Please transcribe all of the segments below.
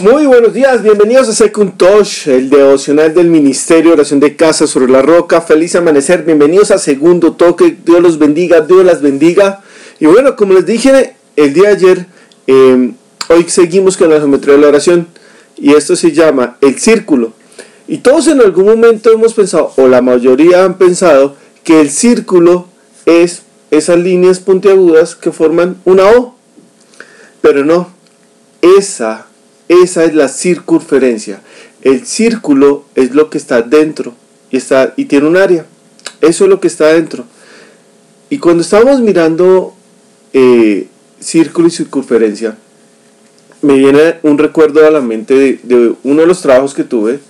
Muy buenos días, bienvenidos a Second Touch, el devocional del Ministerio de Oración de Casa sobre la Roca. Feliz amanecer, bienvenidos a Segundo Toque. Dios los bendiga, Dios las bendiga. Y bueno, como les dije el día de ayer, em, hoy seguimos con la geometría de la oración y esto se llama el círculo. Y todos en algún momento hemos pensado, o la mayoría han pensado, que el círculo es esas líneas puntiagudas que forman una O. Pero no, esa esa es la circunferencia. El círculo es lo que está dentro y, está, y tiene un área. Eso es lo que está dentro. Y cuando estábamos mirando eh, círculo y circunferencia, me viene un recuerdo a la mente de, uno de los trabajos que tuve.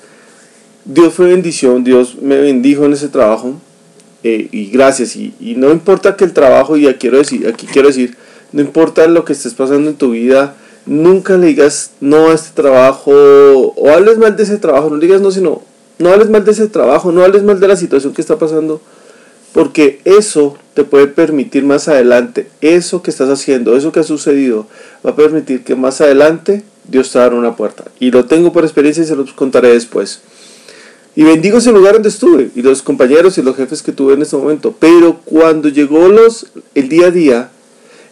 Dios fue bendición, Dios me bendijo en ese trabajo. Eh, y gracias. Y, no importa que el trabajo, y aquí quiero decir, aquí quiero decir, no importa lo que estés pasando en tu vida, nunca le digas no a este trabajo o hables mal de ese trabajo, no digas no, sino no hables mal de ese trabajo, no hables mal de la situación que está pasando, porque eso te puede permitir más adelante, eso que estás haciendo, eso que ha sucedido, va a permitir que más adelante Dios te abra una puerta. Y lo tengo por experiencia y se los contaré después. Y bendigo ese lugar donde estuve y los compañeros y los jefes que tuve en ese momento. Pero cuando llegó los, el día a día,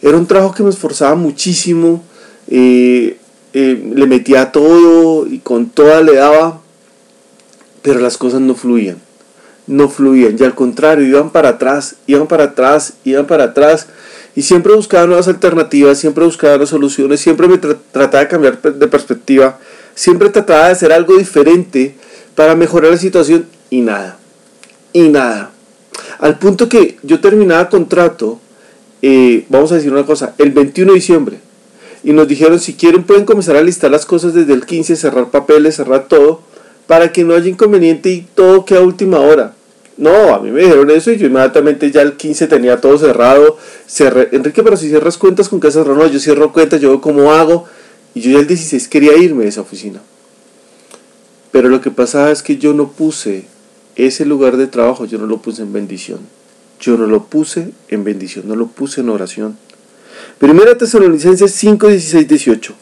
era un trabajo que me esforzaba muchísimo, eh, le metía todo y con toda le daba, pero las cosas no fluían, no fluían, y al contrario, iban para atrás, iban para atrás, iban para atrás, y siempre buscaba nuevas alternativas, siempre buscaba nuevas soluciones, siempre me trataba de cambiar de perspectiva, siempre trataba de hacer algo diferente para mejorar la situación, y nada, y nada. Al punto que yo terminaba contrato, eh, vamos a decir una cosa, el 21 de diciembre, y nos dijeron si quieren pueden comenzar a listar las cosas desde el 15, cerrar papeles, cerrar todo, para que no haya inconveniente y todo quede a última hora. No, a mí me dijeron eso y yo inmediatamente ya el 15 tenía todo cerrado. Cerré, Enrique, pero si cierras cuentas con casa cerrada, no, yo cierro cuentas, yo veo cómo hago. Y yo ya el 16 quería irme de esa oficina. Pero lo que pasaba es que yo no puse ese lugar de trabajo, yo no lo puse en bendición. Yo no lo puse en bendición, no lo puse en oración. Primera Tesalonicenses 5, 16, 18.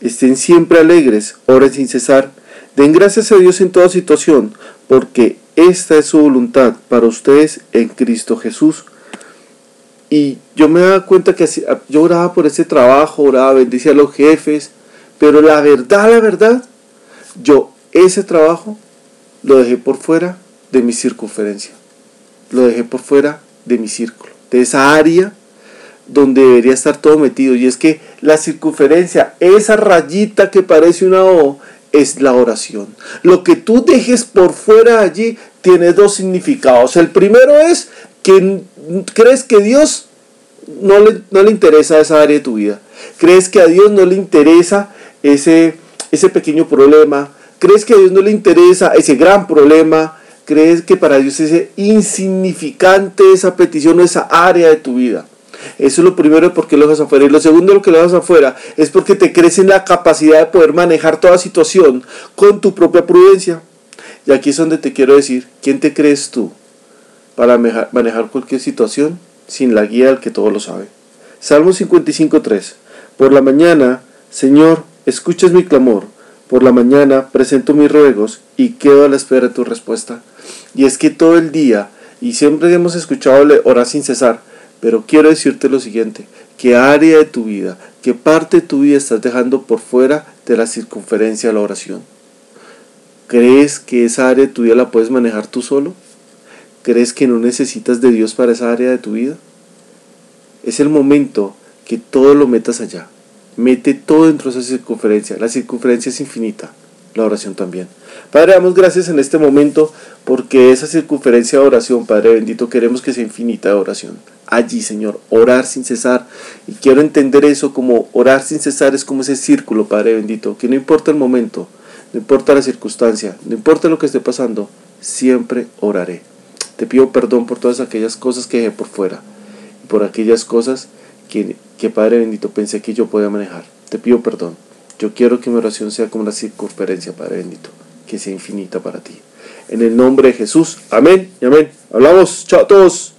Estén siempre alegres, oren sin cesar. Den gracias a Dios en toda situación, porque esta es su voluntad para ustedes en Cristo Jesús. Y yo me daba cuenta que yo oraba por ese trabajo, oraba, bendecía a los jefes, pero la verdad, la verdad, yo ese trabajo lo dejé por fuera de mi circunferencia. Lo dejé por fuera de mi círculo, de esa área donde debería estar todo metido. Y es que la circunferencia, esa rayita que parece una O, es la oración. Lo que tú dejes por fuera allí tiene dos significados. El primero es que crees que Dios no le, no le interesa esa área de tu vida. Crees que a Dios no le interesa ese, ese pequeño problema. Crees que a Dios no le interesa ese gran problema. Crees que para Dios es insignificante esa petición o esa área de tu vida. Eso es lo primero porque lo dejas afuera. Y lo segundo lo que lo dejas afuera es porque te crees en la capacidad de poder manejar toda situación con tu propia prudencia. Y aquí es donde te quiero decir, ¿quién te crees tú para manejar cualquier situación sin la guía del que todo lo sabe? Salmo 55.3. Por la mañana, Señor, escuchas mi clamor. Por la mañana presento mis ruegos y quedo a la espera de tu respuesta. Y es que todo el día, y siempre hemos escuchado orar sin cesar, pero quiero decirte lo siguiente, ¿qué área de tu vida, qué parte de tu vida estás dejando por fuera de la circunferencia de la oración? ¿Crees que esa área de tu vida la puedes manejar tú solo? ¿Crees que no necesitas de Dios para esa área de tu vida? Es el momento que todo lo metas allá. Mete todo dentro de esa circunferencia. La circunferencia es infinita la oración también. Padre, damos gracias en este momento porque esa circunferencia de oración, Padre bendito, queremos que sea infinita de oración. Allí, Señor, orar sin cesar. Y quiero entender eso como orar sin cesar es como ese círculo, Padre bendito, que no importa el momento, no importa la circunstancia, no importa lo que esté pasando, siempre oraré. Te pido perdón por todas aquellas cosas que dejé por fuera y por aquellas cosas que, que Padre bendito, pensé que yo podía manejar. Te pido perdón. Yo quiero que mi oración sea como una circunferencia, Padre bendito, que sea infinita para ti. En el nombre de Jesús. Amén y amén. Hablamos. Chao a todos.